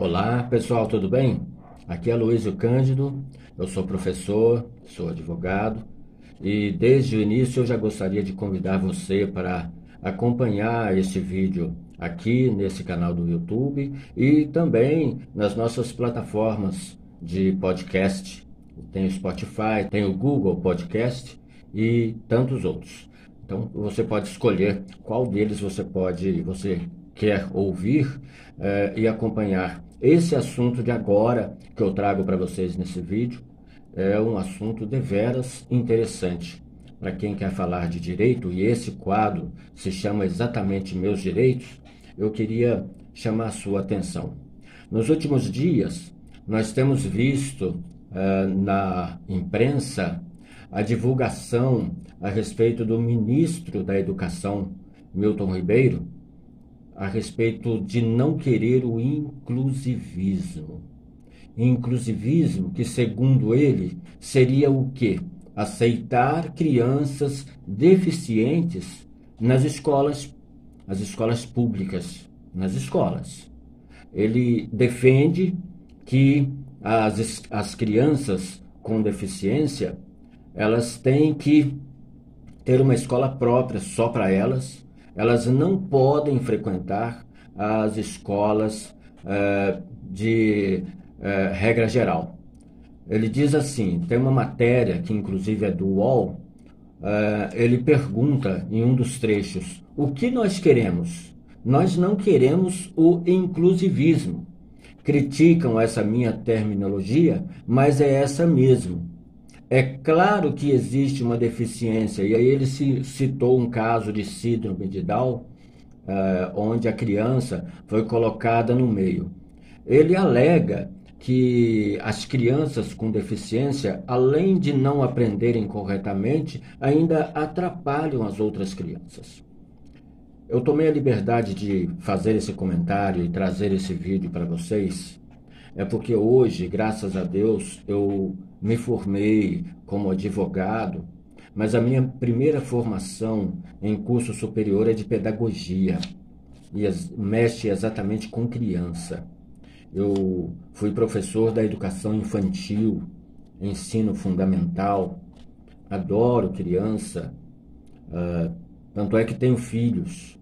Olá pessoal, tudo bem? Aqui é Luísio Cândido, eu sou professor, sou advogado e desde o início eu já gostaria de convidar você para acompanhar este vídeo aqui nesse canal do YouTube e também nas nossas plataformas de podcast. Tem o Spotify, tem o Google Podcast e tantos outros. Então você pode escolher qual deles você pode, você quer ouvir eh, e acompanhar. Esse assunto de agora que eu trago para vocês nesse vídeo é um assunto deveras interessante para quem quer falar de direito, e esse quadro se chama exatamente Meus Direitos, eu queria chamar a sua atenção. Nos últimos dias, nós temos visto uh, na imprensa a divulgação a respeito do ministro da Educação, Milton Ribeiro, a respeito de não querer o inclusivismo. Inclusivismo que, segundo ele, seria o quê? aceitar crianças deficientes nas escolas, as escolas públicas, nas escolas. Ele defende que as, as crianças com deficiência elas têm que ter uma escola própria só para elas. Elas não podem frequentar as escolas uh, de uh, regra geral. Ele diz assim: tem uma matéria que, inclusive, é do UOL. Uh, ele pergunta em um dos trechos: o que nós queremos? Nós não queremos o inclusivismo. Criticam essa minha terminologia, mas é essa mesmo. É claro que existe uma deficiência, e aí ele se, citou um caso de síndrome de Down, uh, onde a criança foi colocada no meio. Ele alega que as crianças com deficiência, além de não aprenderem corretamente, ainda atrapalham as outras crianças. Eu tomei a liberdade de fazer esse comentário e trazer esse vídeo para vocês, é porque hoje, graças a Deus, eu me formei como advogado, mas a minha primeira formação em curso superior é de pedagogia e mexe exatamente com criança. Eu fui professor da educação infantil, ensino fundamental, adoro criança, uh, tanto é que tenho filhos.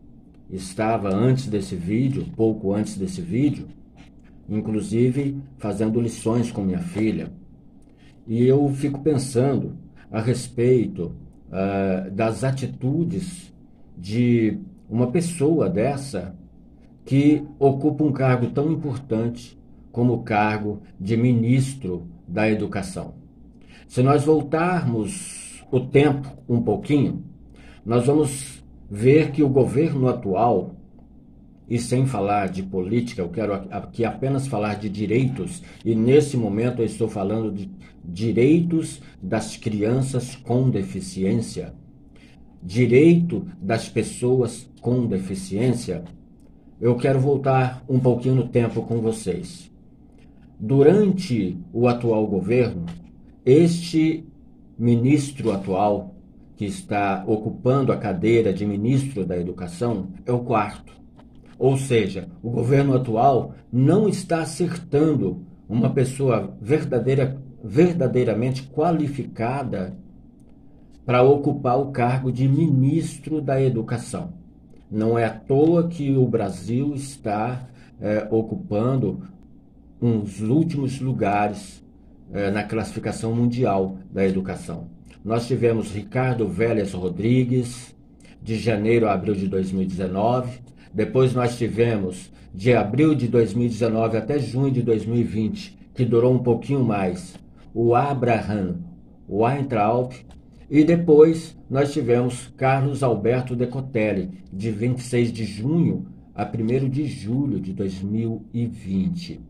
Estava antes desse vídeo, pouco antes desse vídeo, inclusive fazendo lições com minha filha. E eu fico pensando a respeito uh, das atitudes de uma pessoa dessa que ocupa um cargo tão importante como o cargo de ministro da Educação. Se nós voltarmos o tempo um pouquinho, nós vamos ver que o governo atual, e sem falar de política, eu quero aqui apenas falar de direitos, e nesse momento eu estou falando de direitos das crianças com deficiência, direito das pessoas com deficiência eu quero voltar um pouquinho no tempo com vocês. Durante o atual governo, este ministro atual, que está ocupando a cadeira de ministro da Educação, é o quarto. Ou seja, o governo atual não está acertando uma pessoa verdadeira, verdadeiramente qualificada para ocupar o cargo de ministro da Educação. Não é à toa que o Brasil está é, ocupando uns últimos lugares é, na classificação mundial da educação. Nós tivemos Ricardo Vélez Rodrigues, de janeiro a abril de 2019. Depois nós tivemos de abril de 2019 até junho de 2020, que durou um pouquinho mais, o Abraham Weintraub, e depois nós tivemos Carlos Alberto Decotelli, de 26 de junho a 1 de julho de 2020.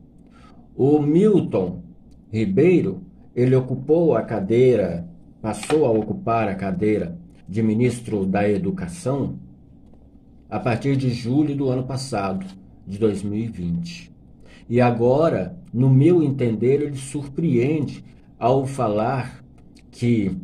O Milton Ribeiro, ele ocupou a cadeira, passou a ocupar a cadeira de ministro da Educação a partir de julho do ano passado, de 2020. E agora, no meu entender, ele surpreende ao falar que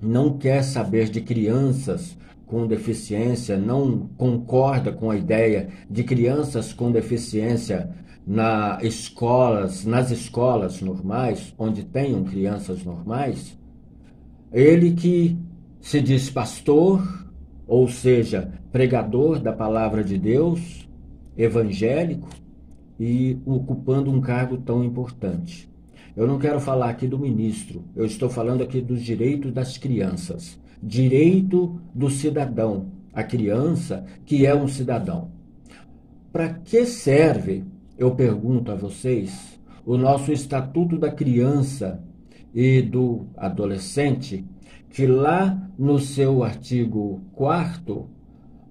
não quer saber de crianças com deficiência não concorda com a ideia de crianças com deficiência na escolas, nas escolas normais, onde tenham crianças normais, ele que se diz pastor, ou seja, pregador da palavra de Deus, evangélico e ocupando um cargo tão importante. Eu não quero falar aqui do ministro, eu estou falando aqui dos direitos das crianças. Direito do cidadão, a criança que é um cidadão. Para que serve, eu pergunto a vocês, o nosso Estatuto da Criança e do Adolescente, que lá no seu artigo 4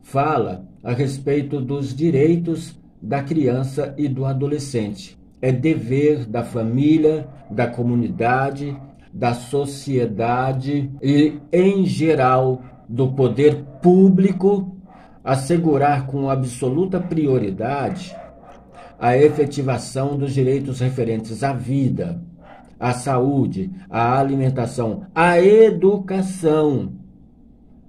fala a respeito dos direitos da criança e do adolescente. É dever da família, da comunidade, da sociedade e, em geral, do poder público assegurar com absoluta prioridade a efetivação dos direitos referentes à vida, à saúde, à alimentação, à educação,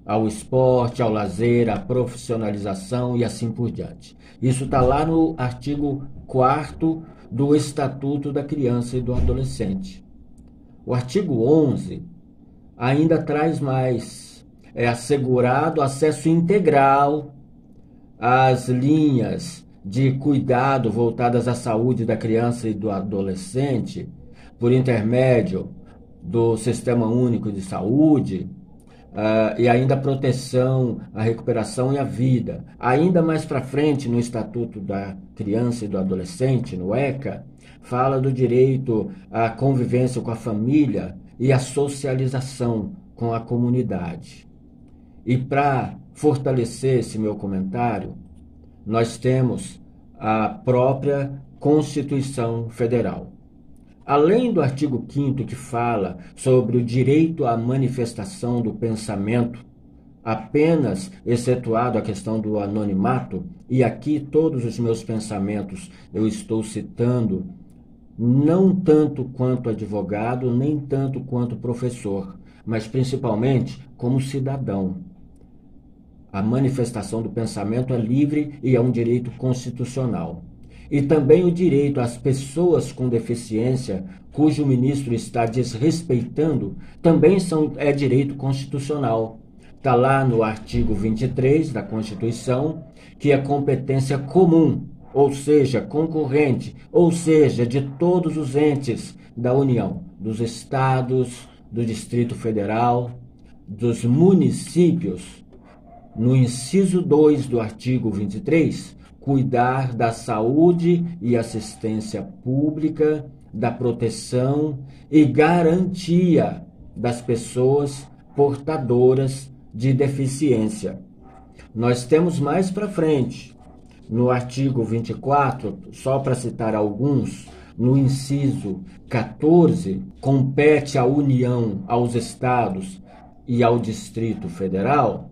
ao esporte, ao lazer, à profissionalização e assim por diante. Isso está lá no artigo 4 do Estatuto da Criança e do Adolescente. O artigo 11 ainda traz mais. É assegurado acesso integral às linhas de cuidado voltadas à saúde da criança e do adolescente por intermédio do Sistema Único de Saúde, Uh, e ainda a proteção, a recuperação e a vida. Ainda mais para frente, no Estatuto da Criança e do Adolescente, no ECA, fala do direito à convivência com a família e à socialização com a comunidade. E para fortalecer esse meu comentário, nós temos a própria Constituição Federal. Além do artigo 5 que fala sobre o direito à manifestação do pensamento, apenas excetuado a questão do anonimato, e aqui todos os meus pensamentos eu estou citando, não tanto quanto advogado, nem tanto quanto professor, mas principalmente como cidadão. A manifestação do pensamento é livre e é um direito constitucional e também o direito às pessoas com deficiência, cujo ministro está desrespeitando, também são, é direito constitucional. Está lá no artigo 23 da Constituição que é competência comum, ou seja, concorrente, ou seja, de todos os entes da União, dos estados, do Distrito Federal, dos municípios. No inciso 2 do artigo 23, cuidar da saúde e assistência pública, da proteção e garantia das pessoas portadoras de deficiência. Nós temos mais para frente, no artigo 24, só para citar alguns, no inciso 14, compete à União, aos estados e ao Distrito Federal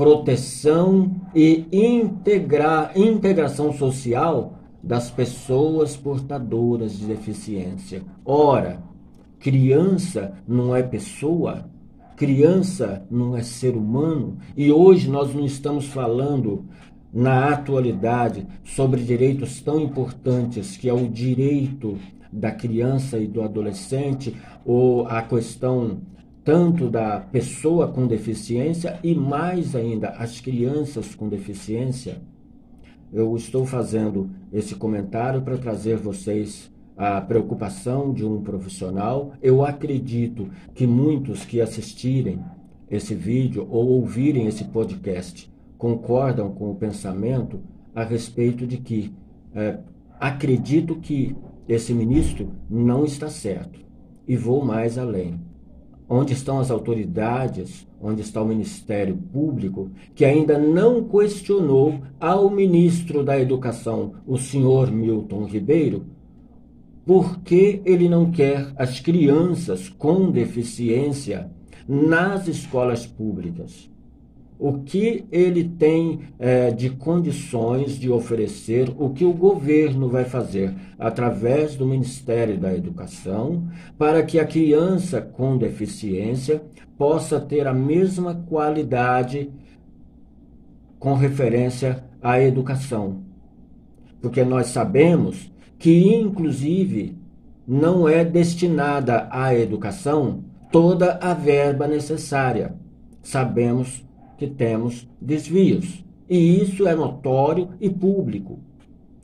proteção e integrar, integração social das pessoas portadoras de deficiência. Ora, criança não é pessoa, criança não é ser humano, e hoje nós não estamos falando na atualidade sobre direitos tão importantes que é o direito da criança e do adolescente ou a questão tanto da pessoa com deficiência e mais ainda as crianças com deficiência. Eu estou fazendo esse comentário para trazer vocês a preocupação de um profissional. Eu acredito que muitos que assistirem esse vídeo ou ouvirem esse podcast concordam com o pensamento a respeito de que é, acredito que esse ministro não está certo e vou mais além onde estão as autoridades, onde está o Ministério Público, que ainda não questionou ao ministro da Educação, o senhor Milton Ribeiro, por que ele não quer as crianças com deficiência nas escolas públicas o que ele tem é, de condições de oferecer, o que o governo vai fazer através do Ministério da Educação, para que a criança com deficiência possa ter a mesma qualidade com referência à educação. Porque nós sabemos que, inclusive, não é destinada à educação toda a verba necessária. Sabemos que temos desvios, e isso é notório e público.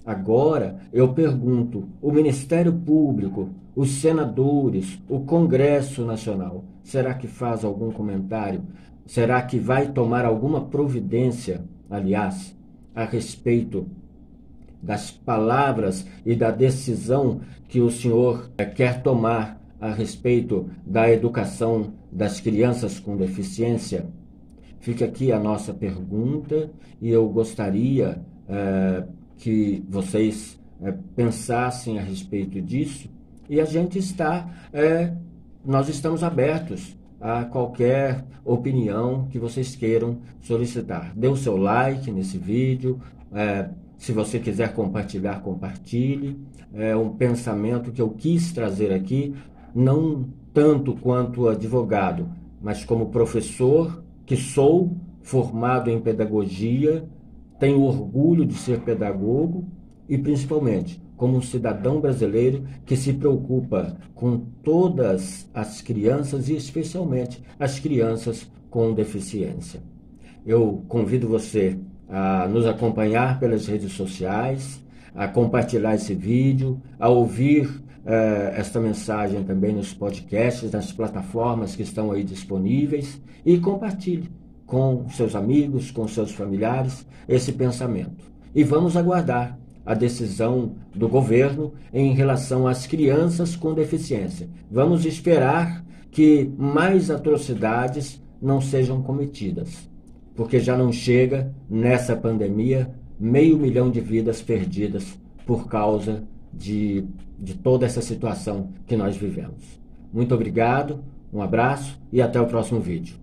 Agora eu pergunto: o Ministério Público, os senadores, o Congresso Nacional, será que faz algum comentário? Será que vai tomar alguma providência, aliás, a respeito das palavras e da decisão que o senhor eh, quer tomar a respeito da educação das crianças com deficiência? Fica aqui a nossa pergunta e eu gostaria eh, que vocês é, pensassem a respeito disso e a gente está, é, nós estamos abertos a qualquer opinião que vocês queiram solicitar. Dê o seu like nesse vídeo, é, se você quiser compartilhar, compartilhe. É um pensamento que eu quis trazer aqui, não tanto quanto advogado, mas como professor que sou, formado em pedagogia, tenho orgulho de ser pedagogo e, principalmente, como um cidadão brasileiro que se preocupa com todas as crianças e, especialmente, as crianças com deficiência. Eu convido você a nos acompanhar pelas redes sociais, a compartilhar esse vídeo, a ouvir eh, esta mensagem também nos podcasts, nas plataformas que estão aí disponíveis e compartilhe com seus amigos, com seus familiares, esse pensamento. E vamos aguardar a decisão do governo em relação às crianças com deficiência. Vamos esperar que mais atrocidades não sejam cometidas, porque já não chega nessa pandemia meio milhão de vidas perdidas por causa de, de toda essa situação que nós vivemos. Muito obrigado, um abraço e até o próximo vídeo.